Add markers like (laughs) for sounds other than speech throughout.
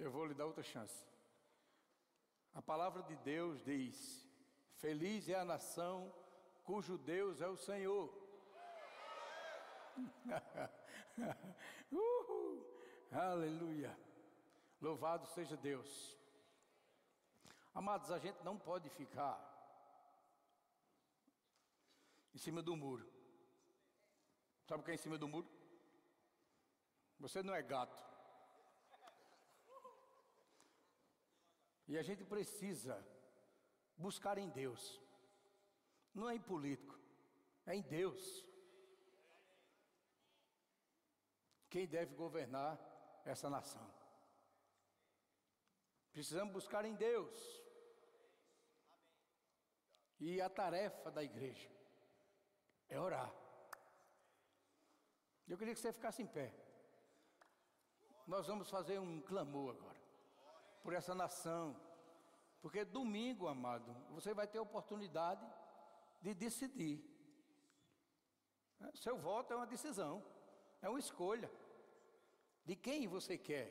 Eu vou lhe dar outra chance. A palavra de Deus diz: Feliz é a nação cujo Deus é o Senhor. (laughs) Uhul. Aleluia. Louvado seja Deus. Amados, a gente não pode ficar em cima do muro. Sabe o que é em cima do muro? Você não é gato. E a gente precisa buscar em Deus. Não é em político, é em Deus. Quem deve governar essa nação? Precisamos buscar em Deus. E a tarefa da igreja é orar. Eu queria que você ficasse em pé. Nós vamos fazer um clamor agora por essa nação. Porque domingo, amado, você vai ter a oportunidade de decidir. Seu voto é uma decisão, é uma escolha de quem você quer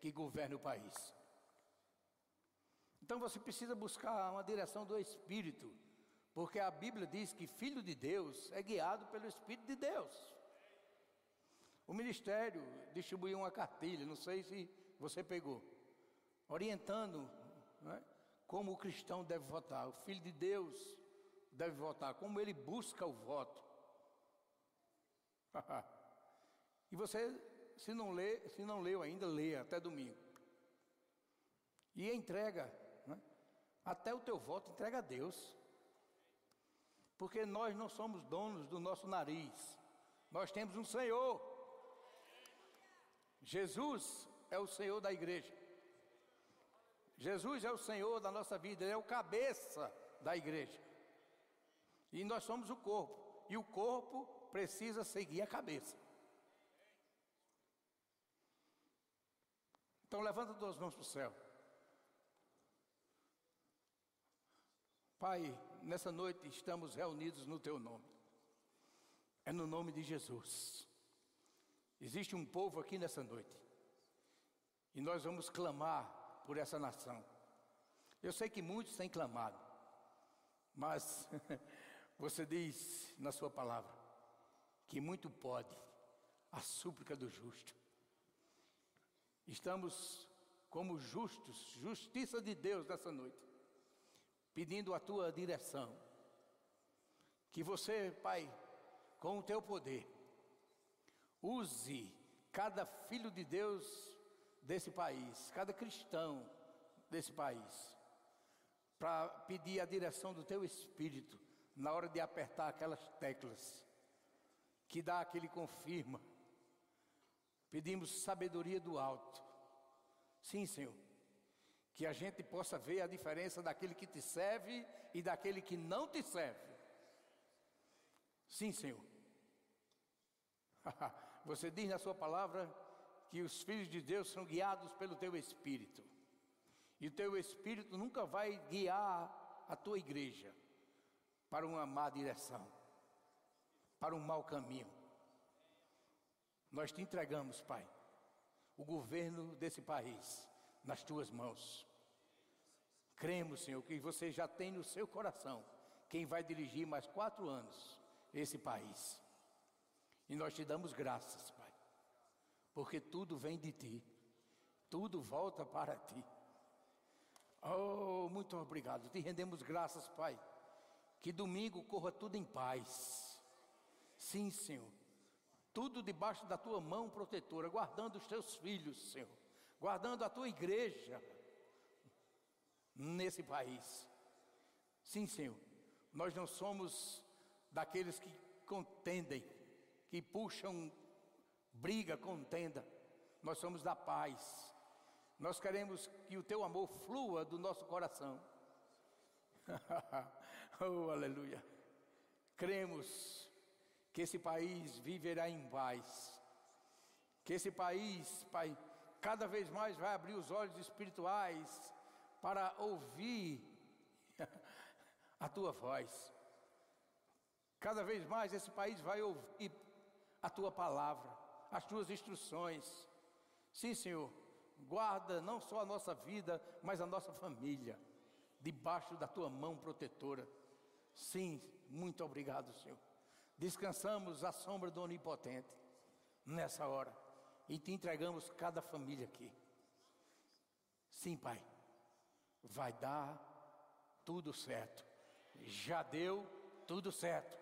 que governe o país. Então você precisa buscar uma direção do Espírito, porque a Bíblia diz que filho de Deus é guiado pelo Espírito de Deus. O ministério distribuiu uma cartilha, não sei se você pegou, orientando é, como o cristão deve votar, o filho de Deus deve votar, como ele busca o voto. (laughs) e você, se não lê, se não leu ainda, leia até domingo. E entrega, né? até o teu voto entrega a Deus. Porque nós não somos donos do nosso nariz. Nós temos um Senhor. Jesus é o Senhor da igreja. Jesus é o Senhor da nossa vida, Ele é o cabeça da igreja. E nós somos o corpo. E o corpo precisa seguir a cabeça. Então levanta duas mãos para o céu. Pai, nessa noite estamos reunidos no teu nome. É no nome de Jesus. Existe um povo aqui nessa noite. E nós vamos clamar por essa nação. Eu sei que muitos têm clamado. Mas (laughs) você diz na sua palavra que muito pode a súplica do justo. Estamos como justos, justiça de Deus nessa noite, pedindo a tua direção. Que você, Pai, com o teu poder, use cada filho de Deus desse país, cada cristão desse país, para pedir a direção do teu espírito na hora de apertar aquelas teclas que dá aquele confirma. Pedimos sabedoria do alto. Sim, Senhor. Que a gente possa ver a diferença daquele que te serve e daquele que não te serve. Sim, Senhor. (laughs) Você diz na sua palavra que os filhos de Deus são guiados pelo teu espírito. E o teu espírito nunca vai guiar a tua igreja para uma má direção, para um mau caminho. Nós te entregamos, Pai, o governo desse país nas tuas mãos. Cremos, Senhor, que você já tem no seu coração quem vai dirigir mais quatro anos esse país. E nós te damos graças, porque tudo vem de ti, tudo volta para ti. Oh, muito obrigado. Te rendemos graças, Pai. Que domingo corra tudo em paz. Sim, Senhor. Tudo debaixo da tua mão protetora, guardando os teus filhos, Senhor. Guardando a tua igreja nesse país. Sim, Senhor. Nós não somos daqueles que contendem, que puxam briga, contenda. Nós somos da paz. Nós queremos que o teu amor flua do nosso coração. (laughs) oh, aleluia. Cremos que esse país viverá em paz. Que esse país, Pai, cada vez mais vai abrir os olhos espirituais para ouvir (laughs) a tua voz. Cada vez mais esse país vai ouvir a tua palavra, as tuas instruções. Sim, Senhor, guarda não só a nossa vida, mas a nossa família, debaixo da tua mão protetora. Sim, muito obrigado, Senhor. Descansamos à sombra do Onipotente nessa hora e te entregamos cada família aqui. Sim, Pai, vai dar tudo certo. Já deu tudo certo.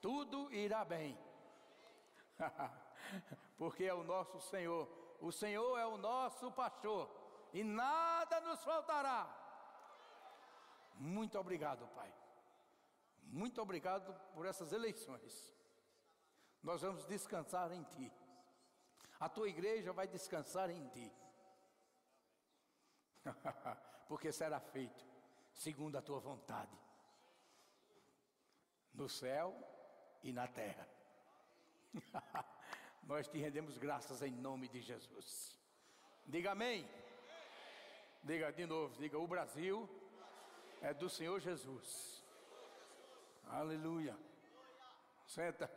Tudo irá bem. (laughs) Porque é o nosso Senhor. O Senhor é o nosso pastor e nada nos faltará. Muito obrigado, Pai. Muito obrigado por essas eleições. Nós vamos descansar em Ti. A tua igreja vai descansar em Ti. (laughs) Porque será feito segundo a tua vontade, no céu e na terra. (laughs) Nós te rendemos graças em nome de Jesus. Diga amém. Diga de novo, diga o Brasil é do Senhor Jesus. Aleluia. Senta.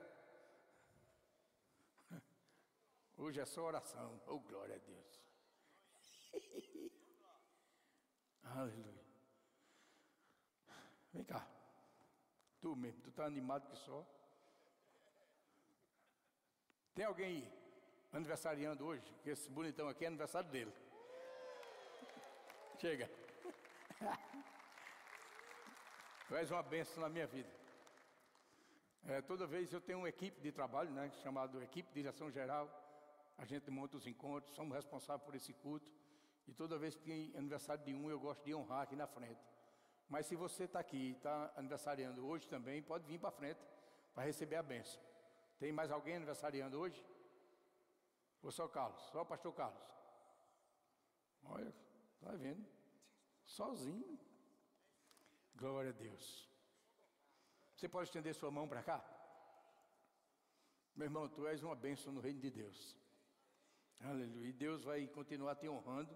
Hoje é só oração. Oh, glória a Deus. (laughs) Aleluia. Vem cá. Tu mesmo, tu está animado que só. Tem alguém aniversariando hoje? Que esse bonitão aqui é aniversário dele. Chega. (laughs) Tu és uma bênção na minha vida. É, toda vez eu tenho uma equipe de trabalho, né, chamado Equipe de Direção Geral. A gente monta os encontros, somos responsáveis por esse culto. E toda vez que tem aniversário de um, eu gosto de honrar aqui na frente. Mas se você está aqui está aniversariando hoje também, pode vir para frente para receber a bênção. Tem mais alguém aniversariando hoje? Ou só Carlos? Só o pastor Carlos? Olha, está vendo? Sozinho. Glória a Deus. Você pode estender sua mão para cá? Meu irmão, tu és uma bênção no reino de Deus. Aleluia. E Deus vai continuar te honrando,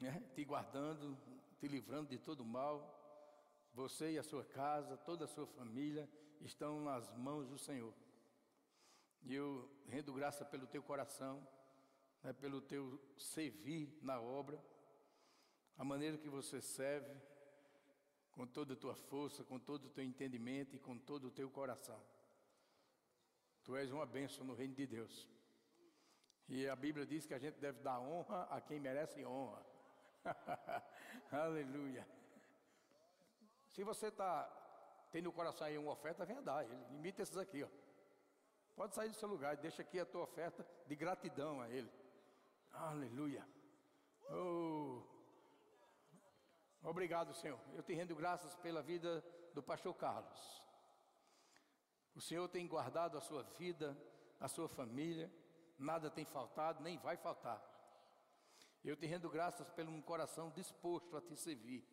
né? te guardando, te livrando de todo mal. Você e a sua casa, toda a sua família estão nas mãos do Senhor. E eu rendo graça pelo teu coração, né, pelo teu servir na obra, a maneira que você serve, com toda a tua força, com todo o teu entendimento e com todo o teu coração. Tu és uma bênção no reino de Deus. E a Bíblia diz que a gente deve dar honra a quem merece honra. (laughs) Aleluia. Se você está tendo no coração aí uma oferta, venha dar. Imita esses aqui, ó. Pode sair do seu lugar, deixa aqui a tua oferta de gratidão a Ele. Aleluia. Oh. Obrigado, Senhor. Eu te rendo graças pela vida do pastor Carlos. O Senhor tem guardado a sua vida, a sua família, nada tem faltado, nem vai faltar. Eu te rendo graças pelo um coração disposto a te servir,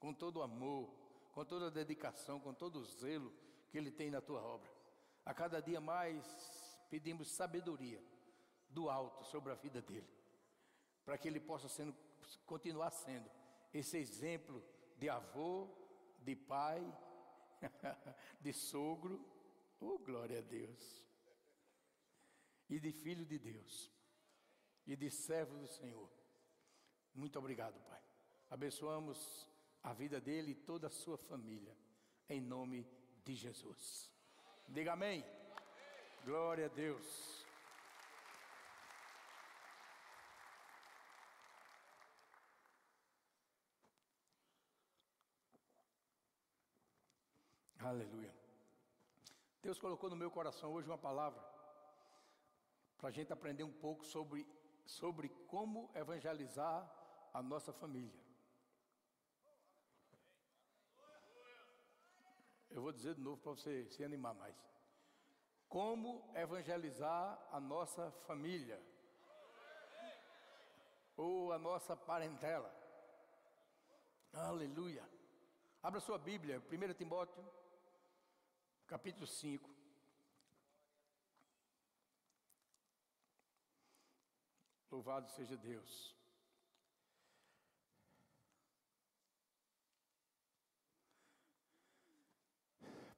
com todo o amor, com toda a dedicação, com todo o zelo que Ele tem na tua obra. A cada dia mais pedimos sabedoria do alto sobre a vida dele, para que ele possa sendo, continuar sendo esse exemplo de avô, de pai, (laughs) de sogro, oh glória a Deus, e de filho de Deus, e de servo do Senhor. Muito obrigado, Pai. Abençoamos a vida dele e toda a sua família, em nome de Jesus. Diga amém. Glória a Deus. Aleluia. Deus colocou no meu coração hoje uma palavra para a gente aprender um pouco sobre, sobre como evangelizar a nossa família. Eu vou dizer de novo para você se animar mais. Como evangelizar a nossa família? Ou a nossa parentela? Aleluia. Abra sua Bíblia, 1 Timóteo, capítulo 5. Louvado seja Deus.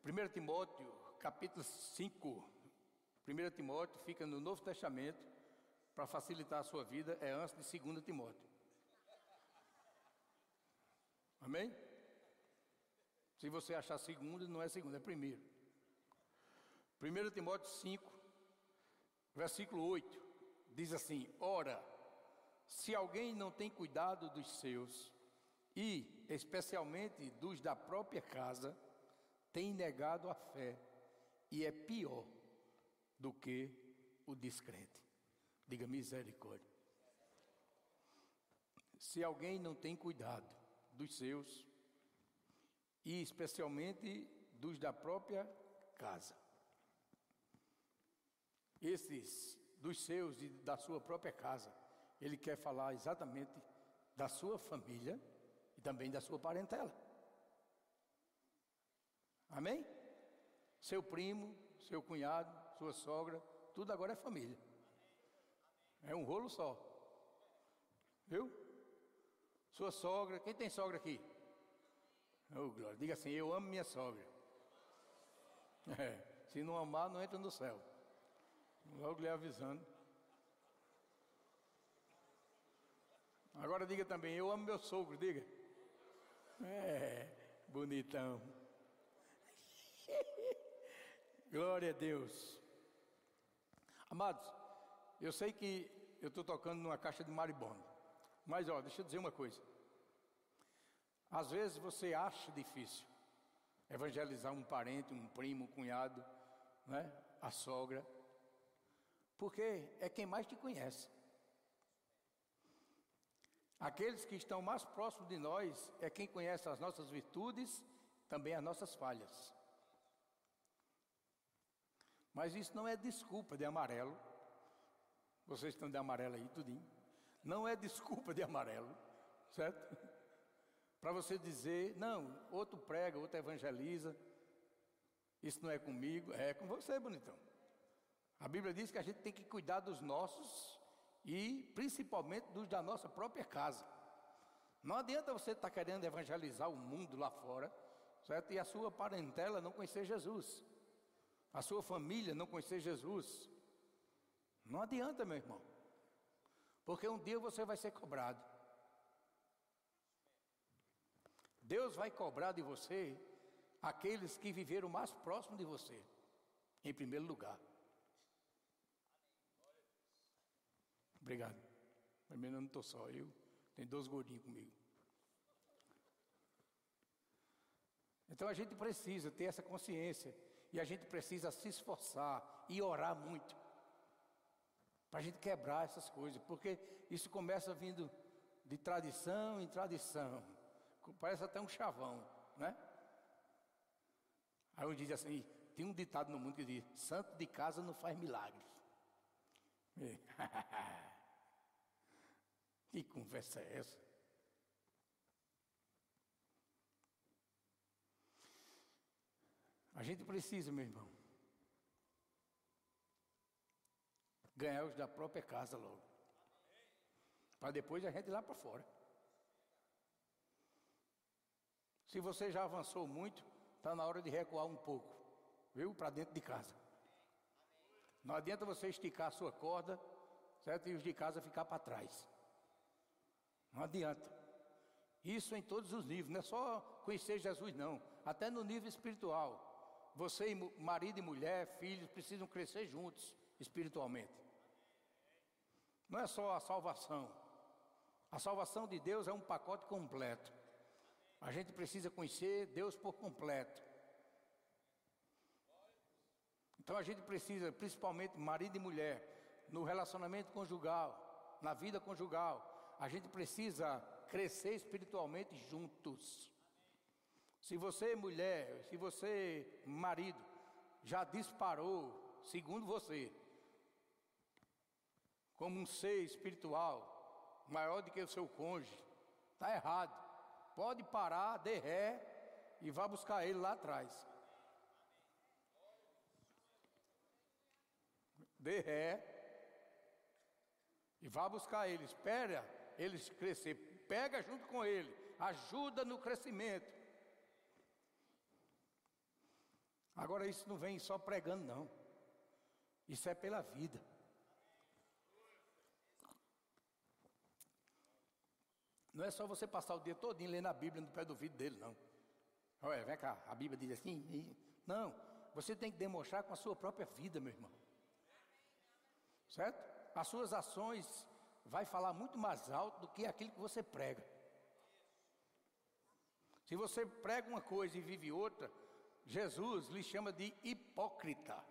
1 Timóteo, capítulo 5. 1 Timóteo fica no Novo Testamento, para facilitar a sua vida, é antes de 2 Timóteo. Amém? Se você achar segundo, não é segundo, é primeiro. 1 Timóteo 5, versículo 8, diz assim: Ora, se alguém não tem cuidado dos seus, e especialmente dos da própria casa, tem negado a fé, e é pior do que o descrente. Diga misericórdia. Se alguém não tem cuidado dos seus, e especialmente dos da própria casa, esses dos seus e da sua própria casa, ele quer falar exatamente da sua família e também da sua parentela. Amém? Seu primo, seu cunhado, sua sogra, tudo agora é família. É um rolo só. Viu? Sua sogra, quem tem sogra aqui? Oh, glória. Diga assim: Eu amo minha sogra. (laughs) É, se não amar, não entra no céu. Logo lhe avisando. Agora diga também: Eu amo meu sogro. Diga. É, bonitão. Glória a Deus. Amados, eu sei que eu estou tocando numa caixa de maribondo, mas ó, deixa eu dizer uma coisa. Às vezes você acha difícil evangelizar um parente, um primo, um cunhado, né? a sogra, porque é quem mais te conhece. Aqueles que estão mais próximos de nós é quem conhece as nossas virtudes, também as nossas falhas. Mas isso não é desculpa de amarelo. Vocês estão de amarelo aí, tudinho. Não é desculpa de amarelo, certo? Para você dizer, não, outro prega, outro evangeliza. Isso não é comigo, é com você, bonitão. A Bíblia diz que a gente tem que cuidar dos nossos e principalmente dos da nossa própria casa. Não adianta você estar tá querendo evangelizar o mundo lá fora, certo? E a sua parentela não conhecer Jesus a sua família não conhecer Jesus, não adianta, meu irmão, porque um dia você vai ser cobrado. Deus vai cobrar de você aqueles que viveram mais próximo de você, em primeiro lugar. Obrigado. Primeiro eu não estou só, eu tenho dois gordinhos comigo. Então a gente precisa ter essa consciência e a gente precisa se esforçar e orar muito. Para a gente quebrar essas coisas. Porque isso começa vindo de tradição em tradição. Parece até um chavão, né? Aí um diz assim, tem um ditado no mundo que diz, santo de casa não faz milagres. (laughs) que conversa é essa? A gente precisa, meu irmão, ganhar os da própria casa logo. Para depois a gente ir lá para fora. Se você já avançou muito, está na hora de recuar um pouco, viu? Para dentro de casa. Não adianta você esticar a sua corda, certo? E os de casa ficar para trás. Não adianta. Isso em todos os níveis, não é só conhecer Jesus, não. Até no nível espiritual. Você, marido e mulher, filhos, precisam crescer juntos espiritualmente. Não é só a salvação. A salvação de Deus é um pacote completo. A gente precisa conhecer Deus por completo. Então a gente precisa, principalmente marido e mulher, no relacionamento conjugal, na vida conjugal, a gente precisa crescer espiritualmente juntos. Se você, mulher, se você, marido, já disparou, segundo você, como um ser espiritual maior do que o seu cônjuge, está errado. Pode parar, dê ré e vá buscar ele lá atrás. Dê ré e vá buscar ele. Espera ele crescer. Pega junto com ele. Ajuda no crescimento. Agora, isso não vem só pregando, não. Isso é pela vida. Não é só você passar o dia todo lendo a Bíblia no pé do vidro dele, não. Olha, vem cá, a Bíblia diz assim. Não, você tem que demonstrar com a sua própria vida, meu irmão. Certo? As suas ações vai falar muito mais alto do que aquilo que você prega. Se você prega uma coisa e vive outra, Jesus lhe chama de hipócrita.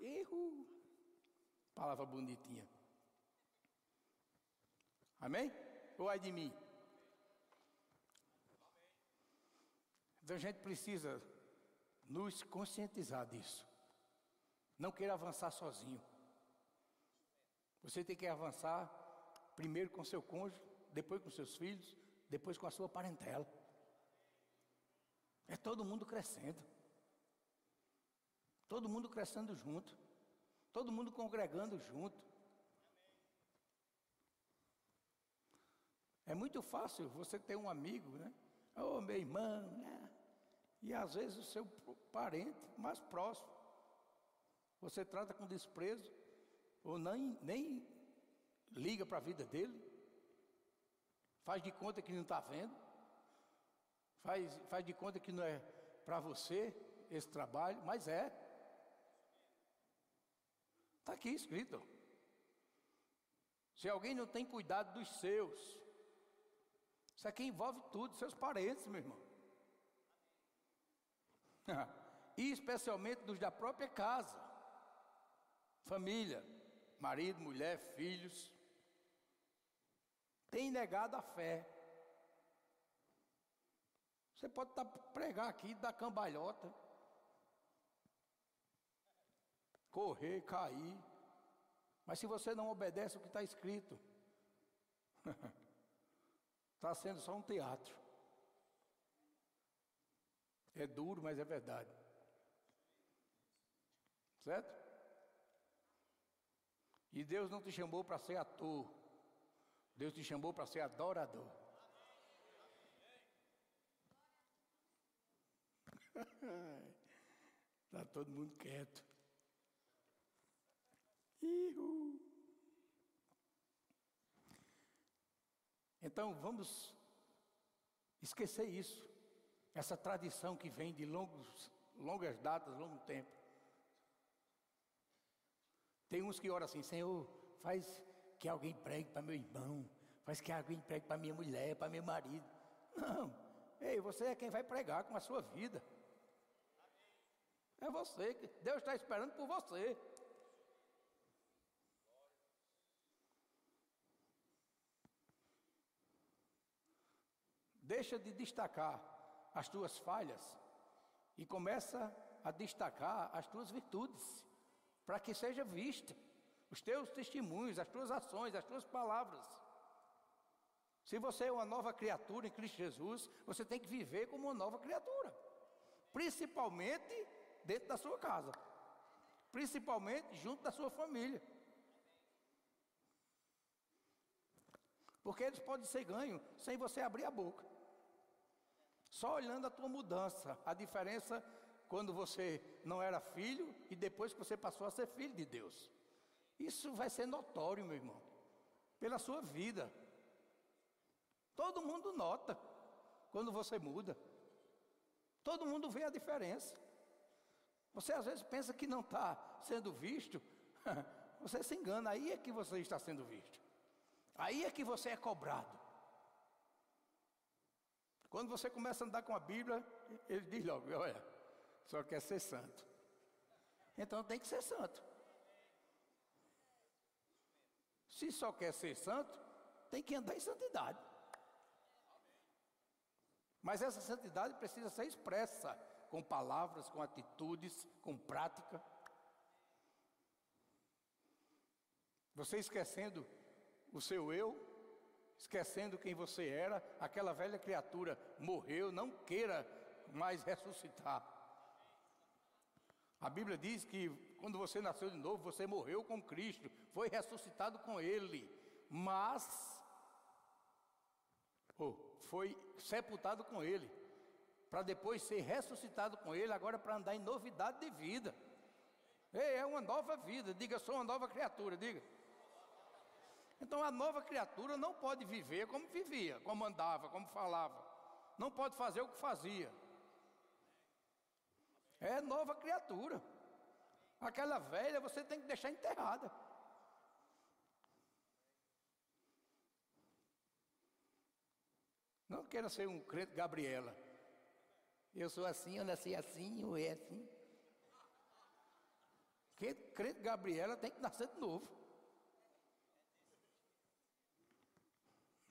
Erro. Palavra bonitinha. Amém? Ou é de mim? Então a gente precisa nos conscientizar disso. Não queira avançar sozinho. Você tem que avançar primeiro com seu cônjuge, depois com seus filhos, depois com a sua parentela. É todo mundo crescendo. Todo mundo crescendo junto. Todo mundo congregando junto. É muito fácil você ter um amigo, né? Ô oh, meu irmão, né? E às vezes o seu parente mais próximo. Você trata com desprezo, ou nem, nem liga para a vida dele. Faz de conta que não está vendo. Faz, faz de conta que não é para você esse trabalho, mas é. Está aqui escrito. Se alguém não tem cuidado dos seus, isso aqui envolve tudo, seus parentes, meu irmão. (laughs) e especialmente dos da própria casa, família, marido, mulher, filhos. Tem negado a fé. Você pode estar pregar aqui, dar cambalhota, correr, cair, mas se você não obedece o que está escrito, está (laughs) sendo só um teatro. É duro, mas é verdade. Certo? E Deus não te chamou para ser ator. Deus te chamou para ser adorador. Está (laughs) todo mundo quieto. Ihu. Então vamos esquecer isso, essa tradição que vem de longos, longas datas, longo tempo. Tem uns que oram assim, Senhor, faz que alguém pregue para meu irmão, faz que alguém pregue para minha mulher, para meu marido. Não, ei, você é quem vai pregar com a sua vida. É você, Deus está esperando por você. Deixa de destacar as tuas falhas e começa a destacar as tuas virtudes, para que seja vista os teus testemunhos, as tuas ações, as tuas palavras. Se você é uma nova criatura em Cristo Jesus, você tem que viver como uma nova criatura, principalmente dentro da sua casa, principalmente junto da sua família. Porque eles podem ser ganhos sem você abrir a boca. Só olhando a tua mudança, a diferença quando você não era filho e depois que você passou a ser filho de Deus. Isso vai ser notório, meu irmão, pela sua vida. Todo mundo nota quando você muda. Todo mundo vê a diferença. Você às vezes pensa que não está sendo visto, (laughs) você se engana, aí é que você está sendo visto, aí é que você é cobrado. Quando você começa a andar com a Bíblia, ele diz logo: olha, só quer ser santo. Então tem que ser santo. Se só quer ser santo, tem que andar em santidade. Mas essa santidade precisa ser expressa com palavras, com atitudes, com prática. Você esquecendo o seu eu, esquecendo quem você era, aquela velha criatura morreu, não queira mais ressuscitar. A Bíblia diz que quando você nasceu de novo, você morreu com Cristo, foi ressuscitado com Ele, mas oh, foi sepultado com Ele para depois ser ressuscitado com Ele, agora para andar em novidade de vida. Ei, é uma nova vida, diga, sou uma nova criatura, diga. Então a nova criatura não pode viver como vivia, como andava, como falava. Não pode fazer o que fazia. É nova criatura. Aquela velha você tem que deixar enterrada. Não queira ser um crente Gabriela. Eu sou assim, eu nasci assim, eu é assim. Que crente Gabriela tem que nascer de novo.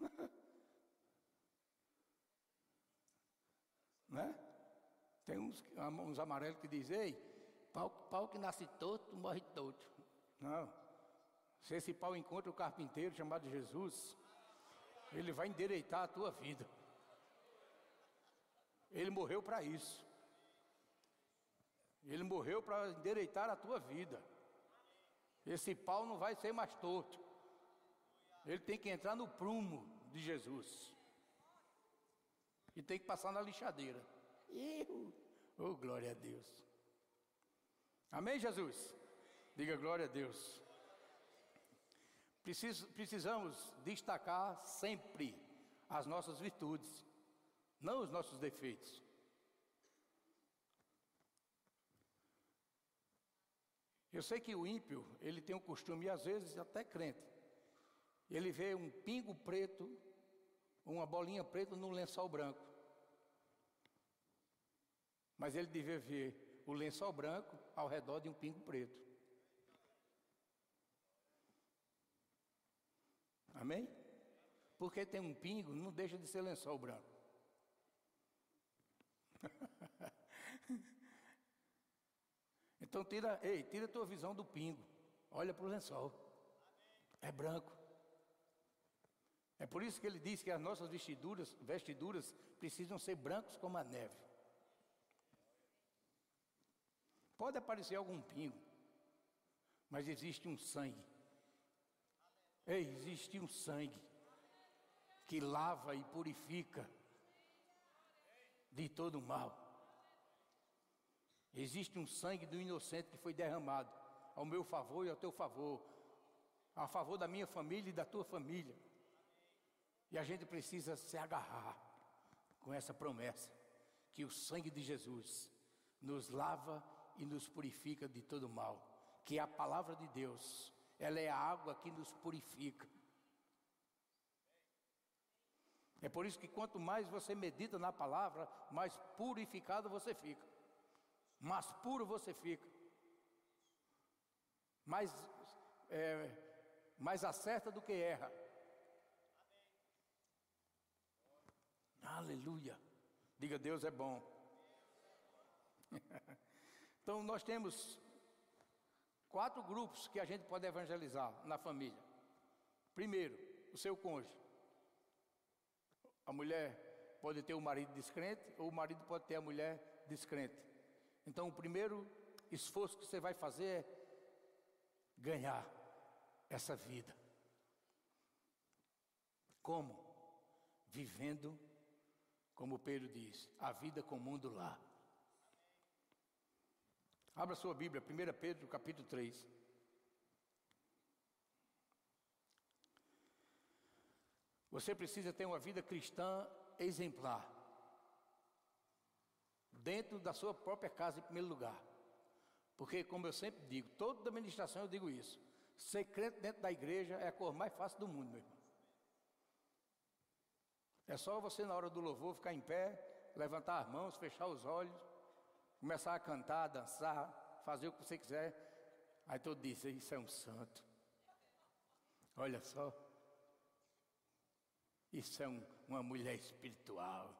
(laughs) né? Tem uns, uns amarelos que dizem, pau, pau que nasce torto, morre torto. Não. Se esse pau encontra o carpinteiro chamado Jesus, ele vai endireitar a tua vida. Ele morreu para isso. Ele morreu para endireitar a tua vida. Esse pau não vai ser mais torto. Ele tem que entrar no prumo de Jesus. E tem que passar na lixadeira. Oh glória a Deus. Amém, Jesus? Diga glória a Deus. Precis, precisamos destacar sempre as nossas virtudes, não os nossos defeitos. Eu sei que o ímpio, ele tem o costume, e às vezes até crente, ele vê um pingo preto, uma bolinha preta num lençol branco. Mas ele devia ver o lençol branco ao redor de um pingo preto. Amém? Porque tem um pingo, não deixa de ser lençol branco. (laughs) então tira, ei, tira a tua visão do pingo. Olha para o lençol. É branco. É por isso que ele diz que as nossas vestiduras, vestiduras precisam ser brancos como a neve. Pode aparecer algum pingo, mas existe um sangue Ei, existe um sangue que lava e purifica de todo mal. Existe um sangue do inocente que foi derramado ao meu favor e ao teu favor, a favor da minha família e da tua família. E a gente precisa se agarrar com essa promessa que o sangue de Jesus nos lava e nos purifica de todo mal, que a palavra de Deus ela é a água que nos purifica. É por isso que quanto mais você medita na palavra, mais purificado você fica, mais puro você fica, mais, é, mais acerta do que erra. Aleluia. Diga Deus é bom. (laughs) então nós temos quatro grupos que a gente pode evangelizar na família. Primeiro, o seu cônjuge. A mulher pode ter o marido descrente ou o marido pode ter a mulher descrente. Então, o primeiro esforço que você vai fazer é ganhar essa vida. Como? Vivendo, como Pedro diz, a vida comum do lar. Abra sua Bíblia, 1 Pedro capítulo 3. Você precisa ter uma vida cristã exemplar. Dentro da sua própria casa, em primeiro lugar. Porque, como eu sempre digo, toda administração eu digo isso. Ser crente dentro da igreja é a cor mais fácil do mundo, meu irmão. É só você, na hora do louvor, ficar em pé, levantar as mãos, fechar os olhos começar a cantar, dançar, fazer o que você quiser. Aí todo diz, isso é um santo. Olha só. Isso é um, uma mulher espiritual.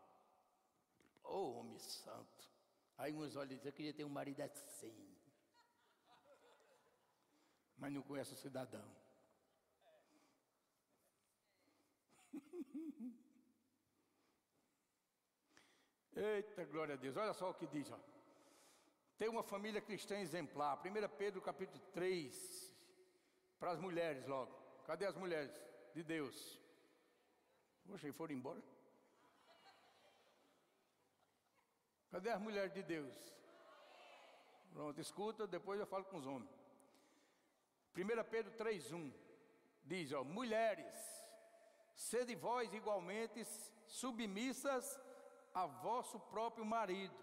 Oh, homem santo. Aí uns olham e dizem, eu queria ter um marido assim. Mas não conhece o cidadão. (laughs) Eita, glória a Deus. Olha só o que diz, ó. Uma família cristã exemplar. 1 Pedro capítulo 3. Para as mulheres logo. Cadê as mulheres de Deus? E foram embora? Cadê as mulheres de Deus? Pronto, escuta, depois eu falo com os homens. 1 Pedro 3,1. diz, ó, mulheres, sede vós igualmente submissas a vosso próprio marido.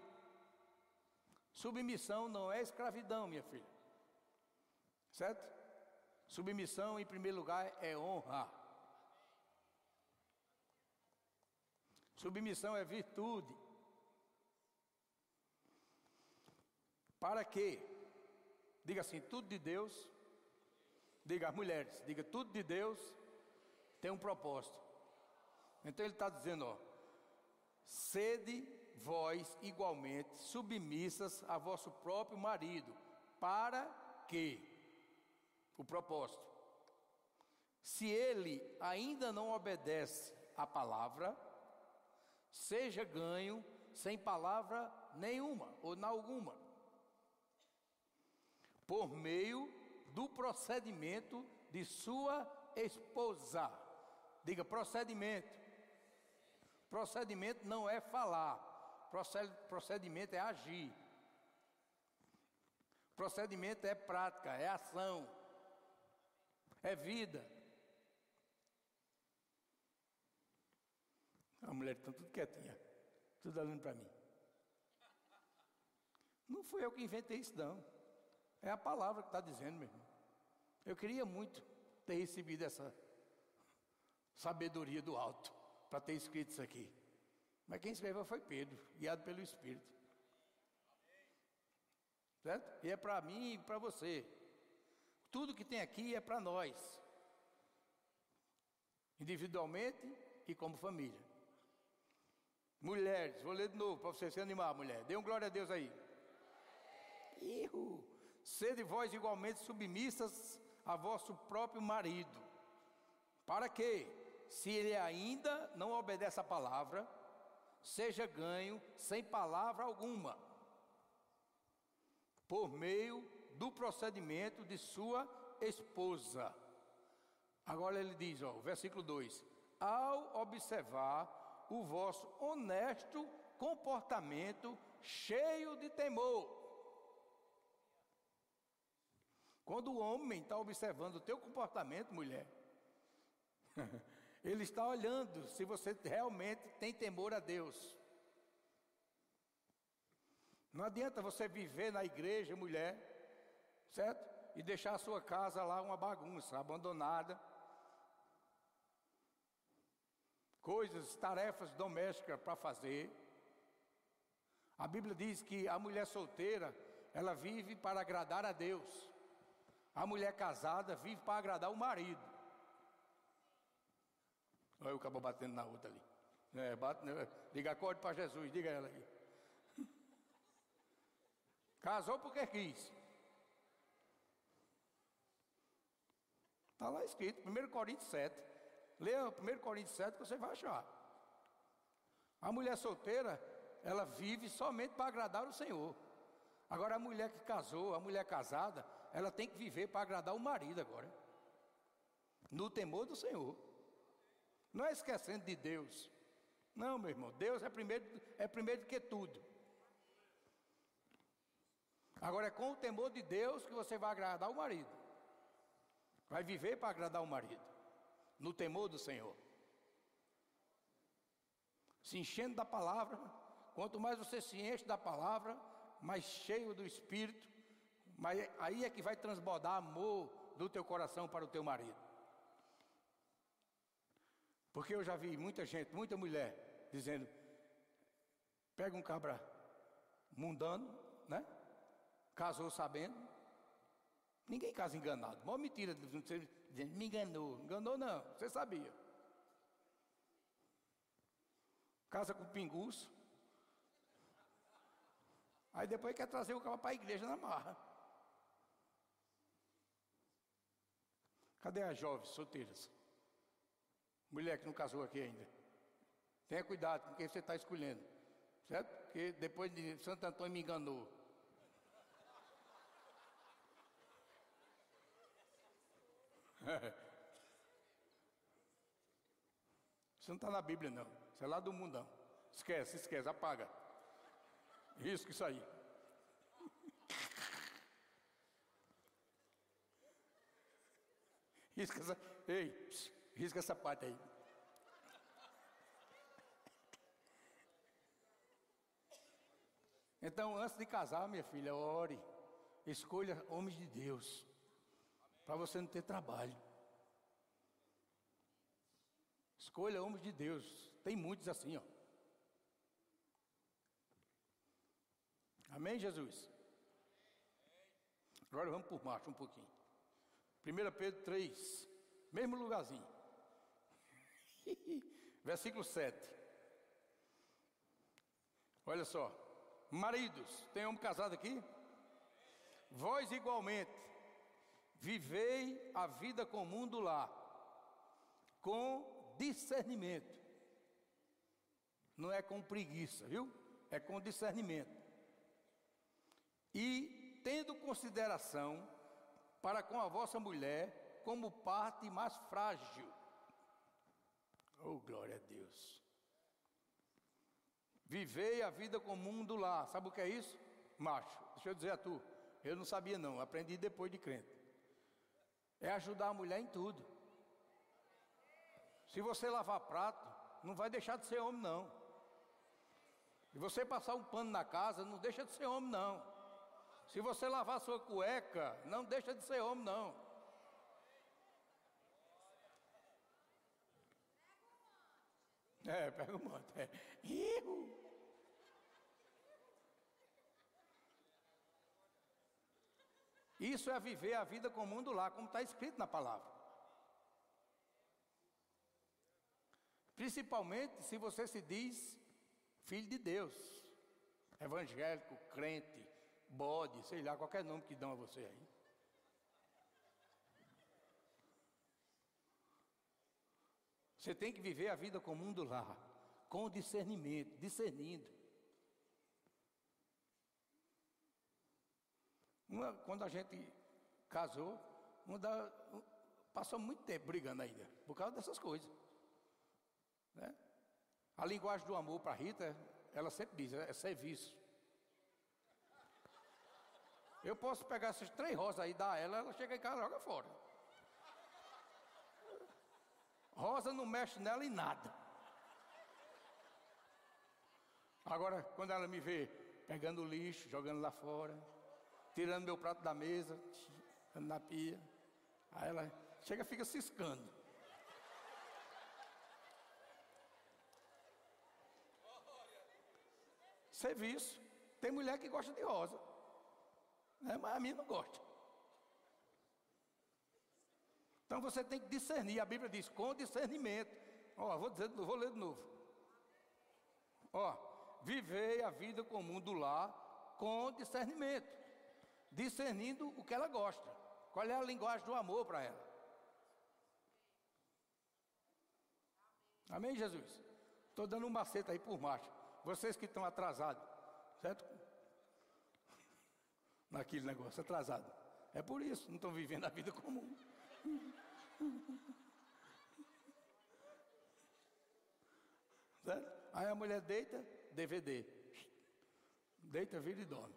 Submissão não é escravidão, minha filha. Certo? Submissão, em primeiro lugar, é honra. Submissão é virtude. Para quê? Diga assim, tudo de Deus. Diga as mulheres, diga tudo de Deus tem um propósito. Então ele está dizendo, ó, sede vós igualmente submissas a vosso próprio marido, para que o propósito. Se ele ainda não obedece à palavra, seja ganho sem palavra nenhuma ou na alguma por meio do procedimento de sua esposa. Diga procedimento. Procedimento não é falar, procedimento é agir. Procedimento é prática, é ação, é vida. A mulher está tudo quietinha, tudo olhando para mim. Não fui eu que inventei isso, não. É a palavra que está dizendo, meu irmão. Eu queria muito ter recebido essa sabedoria do alto para ter escrito isso aqui. Mas quem escreveu foi Pedro, guiado pelo Espírito. Certo? E é para mim e para você. Tudo que tem aqui é para nós, individualmente e como família. Mulheres, vou ler de novo para você se animar, mulher. Dê um glória a Deus aí. Ihu. Sede vós igualmente submissas a vosso próprio marido, para que, se ele ainda não obedece à palavra, seja ganho sem palavra alguma, por meio do procedimento de sua esposa. Agora ele diz, ó, versículo 2: Ao observar o vosso honesto comportamento cheio de temor, Quando o homem está observando o teu comportamento, mulher, (laughs) ele está olhando se você realmente tem temor a Deus. Não adianta você viver na igreja, mulher, certo? E deixar a sua casa lá uma bagunça, abandonada. Coisas, tarefas domésticas para fazer. A Bíblia diz que a mulher solteira, ela vive para agradar a Deus. A mulher casada vive para agradar o marido. Olha o cabo batendo na outra ali. É, bate, né? Diga acorde para Jesus, diga ela aí. (laughs) Casou porque quis. Está lá escrito, 1 Coríntios 7. Leia 1 Coríntios 7 que você vai achar. A mulher solteira, ela vive somente para agradar o Senhor. Agora a mulher que casou, a mulher casada, ela tem que viver para agradar o marido agora. No temor do Senhor. Não é esquecendo de Deus. Não, meu irmão, Deus é primeiro, é primeiro que tudo. Agora é com o temor de Deus que você vai agradar o marido. Vai viver para agradar o marido. No temor do Senhor. Se enchendo da palavra, quanto mais você se enche da palavra, mais cheio do Espírito, mas aí é que vai transbordar amor do teu coração para o teu marido. Porque eu já vi muita gente, muita mulher, dizendo: pega um cabra mundano, né? Casou sabendo. Ninguém casa enganado. Mó mentira, dizendo, me enganou. Enganou não, você sabia. Casa com pinguço. Aí depois quer trazer o cabra para a igreja na marra. Cadê as jovens solteiras? Mulher que não casou aqui ainda. Tenha cuidado com quem você está escolhendo. Certo? Porque depois de Santo Antônio me enganou. (laughs) Isso não está na Bíblia, não. Isso é lá do mundão. Esquece, esquece, apaga. Risco isso aí. (laughs) Risca essa, ei, pss, risca essa parte aí. Então, antes de casar, minha filha, ore. Escolha homens de Deus. Para você não ter trabalho. Escolha homens de Deus. Tem muitos assim, ó. Amém, Jesus? Agora vamos por marcha um pouquinho. 1 Pedro 3, mesmo lugarzinho. (laughs) Versículo 7. Olha só. Maridos, tem homem casado aqui? Vós igualmente, vivei a vida comum do lar, com discernimento. Não é com preguiça, viu? É com discernimento e tendo consideração para com a vossa mulher como parte mais frágil. Oh, glória a Deus. Vivei a vida comum do lar. Sabe o que é isso? Macho, deixa eu dizer a tu. Eu não sabia não, aprendi depois de crente. É ajudar a mulher em tudo. Se você lavar prato, não vai deixar de ser homem não. E você passar um pano na casa, não deixa de ser homem não. Se você lavar sua cueca, não deixa de ser homem, não. É, pega um monte. É. Isso é viver a vida com o mundo lá, como está escrito na palavra. Principalmente se você se diz filho de Deus, evangélico, crente, bode, sei lá, qualquer nome que dão a você aí. Você tem que viver a vida com o mundo lá, com discernimento, discernindo. Uma, quando a gente casou, uma da, passou muito tempo brigando ainda, por causa dessas coisas. Né? A linguagem do amor para Rita, ela sempre diz, é serviço. Eu posso pegar essas três rosas aí, dar a ela, ela chega em casa e joga fora. Rosa não mexe nela em nada. Agora, quando ela me vê pegando lixo, jogando lá fora, tirando meu prato da mesa, na pia, aí ela chega fica ciscando. Serviço. Tem mulher que gosta de rosa né? mas a minha não gosta. Então você tem que discernir. A Bíblia diz com discernimento. Ó, vou dizer, vou ler de novo. Ó, vivei a vida comum do lar com discernimento, discernindo o que ela gosta. Qual é a linguagem do amor para ela? Amém, Jesus? Estou dando um macete aí por macho. Vocês que estão atrasados, certo? (laughs) naquele negócio, atrasado. É por isso, não estão vivendo a vida comum. (laughs) Certo? Aí a mulher deita, DVD. Deita, vira e dorme.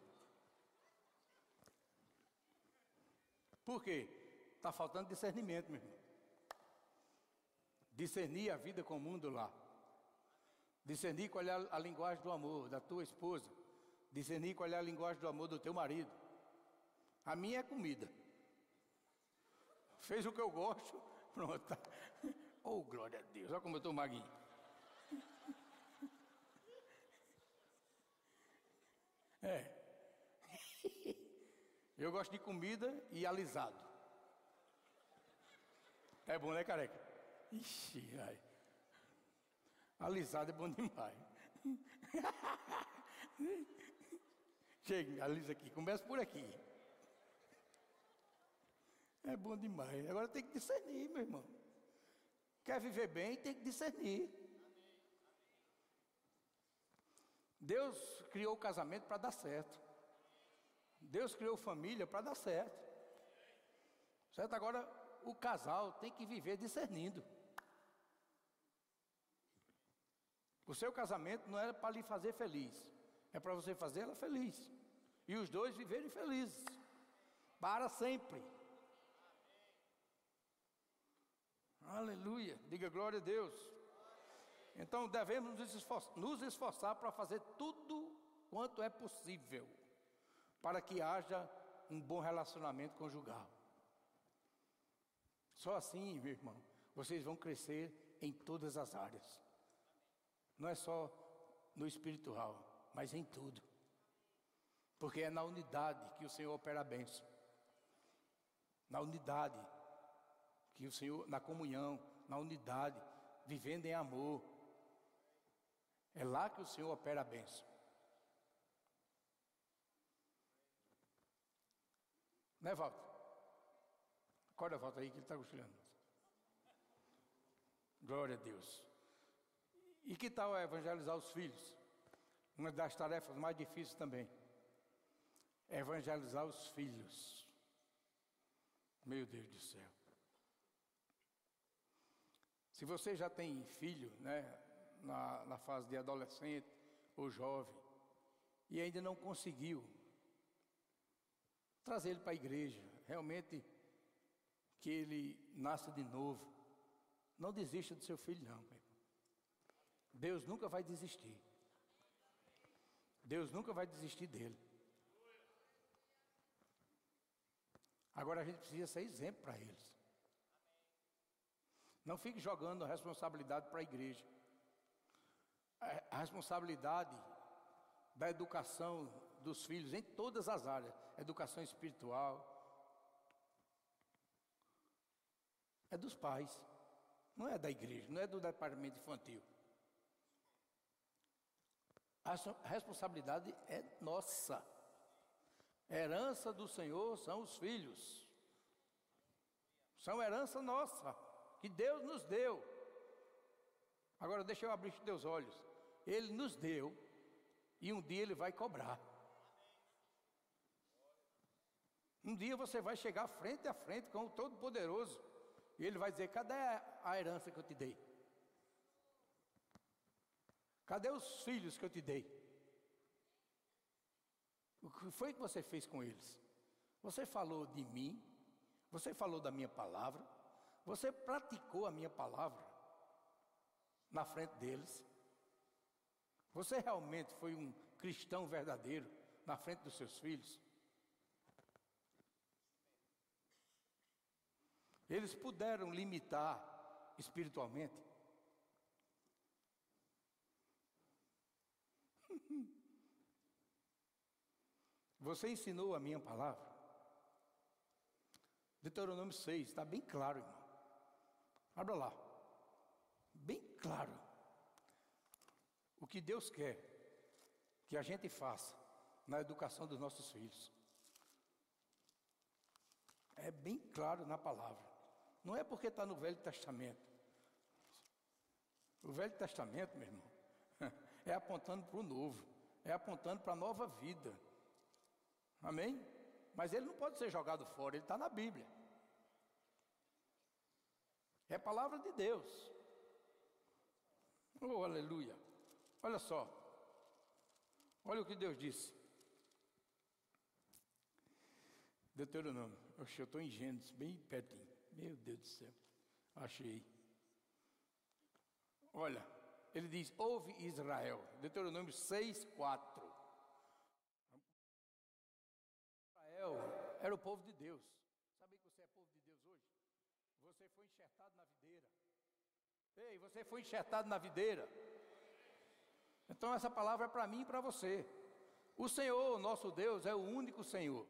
Por quê? Está faltando discernimento, meu irmão. Discernir a vida comum do lar. Discernir qual é a linguagem do amor da tua esposa. Discernir qual é a linguagem do amor do teu marido. A minha é comida. Fez o que eu gosto, (laughs) pronto. Oh, glória a Deus, olha como eu estou maguinho. É. Eu gosto de comida e alisado. É bom, né, careca? Ixi, ai. Alisado é bom demais. (laughs) Chega, alisa aqui. Começa por aqui. É bom demais. Agora tem que discernir, meu irmão. Quer viver bem, tem que discernir. Deus criou o casamento para dar certo. Deus criou família para dar certo. Certo? Agora, o casal tem que viver discernindo. O seu casamento não era para lhe fazer feliz, é para você fazer ela feliz. E os dois viverem felizes, para sempre. Aleluia. Diga glória a Deus. Então devemos nos esforçar para fazer tudo quanto é possível para que haja um bom relacionamento conjugal. Só assim, meu irmão, vocês vão crescer em todas as áreas. Não é só no espiritual, mas em tudo. Porque é na unidade que o Senhor opera a bênção. Na unidade que o Senhor, na comunhão, na unidade, vivendo em amor. É lá que o Senhor opera a bênção. Né, Walter? Acorda, Walter aí que ele está cochilando. Glória a Deus. E que tal evangelizar os filhos? Uma das tarefas mais difíceis também. Evangelizar os filhos. Meu Deus do céu. Se você já tem filho, né, na, na fase de adolescente ou jovem, e ainda não conseguiu trazer ele para a igreja, realmente que ele nasça de novo. Não desista do seu filho, não. Deus nunca vai desistir. Deus nunca vai desistir dele. Agora a gente precisa ser exemplo para eles. Não fique jogando a responsabilidade para a igreja. A responsabilidade da educação dos filhos em todas as áreas educação espiritual é dos pais, não é da igreja, não é do departamento infantil. A responsabilidade é nossa. Herança do Senhor são os filhos. São herança nossa, que Deus nos deu. Agora deixa eu abrir os teus olhos. Ele nos deu e um dia ele vai cobrar. Um dia você vai chegar frente a frente com o Todo-Poderoso e ele vai dizer: Cadê a herança que eu te dei? Cadê os filhos que eu te dei? O que foi que você fez com eles? Você falou de mim, você falou da minha palavra, você praticou a minha palavra na frente deles. Você realmente foi um cristão verdadeiro na frente dos seus filhos? Eles puderam limitar espiritualmente. (laughs) Você ensinou a minha palavra. Deuteronômio 6, está bem claro, irmão. Abra lá. Bem claro. O que Deus quer que a gente faça na educação dos nossos filhos. É bem claro na palavra. Não é porque está no Velho Testamento. O Velho Testamento, meu irmão, (laughs) é apontando para o novo, é apontando para a nova vida. Amém? Mas ele não pode ser jogado fora, ele está na Bíblia. É palavra de Deus. Oh, aleluia. Olha só. Olha o que Deus disse. Deuteronômio. Eu estou em Gênesis, bem pertinho. Meu Deus do céu. Achei. Olha, ele diz: Ouve Israel. Deuteronômio 6, 4. Israel era o povo de Deus. Sabia que você é povo de Deus hoje? Você foi enxertado na videira. Ei, você foi enxertado na videira. Então essa palavra é para mim e para você. O Senhor, nosso Deus, é o único Senhor.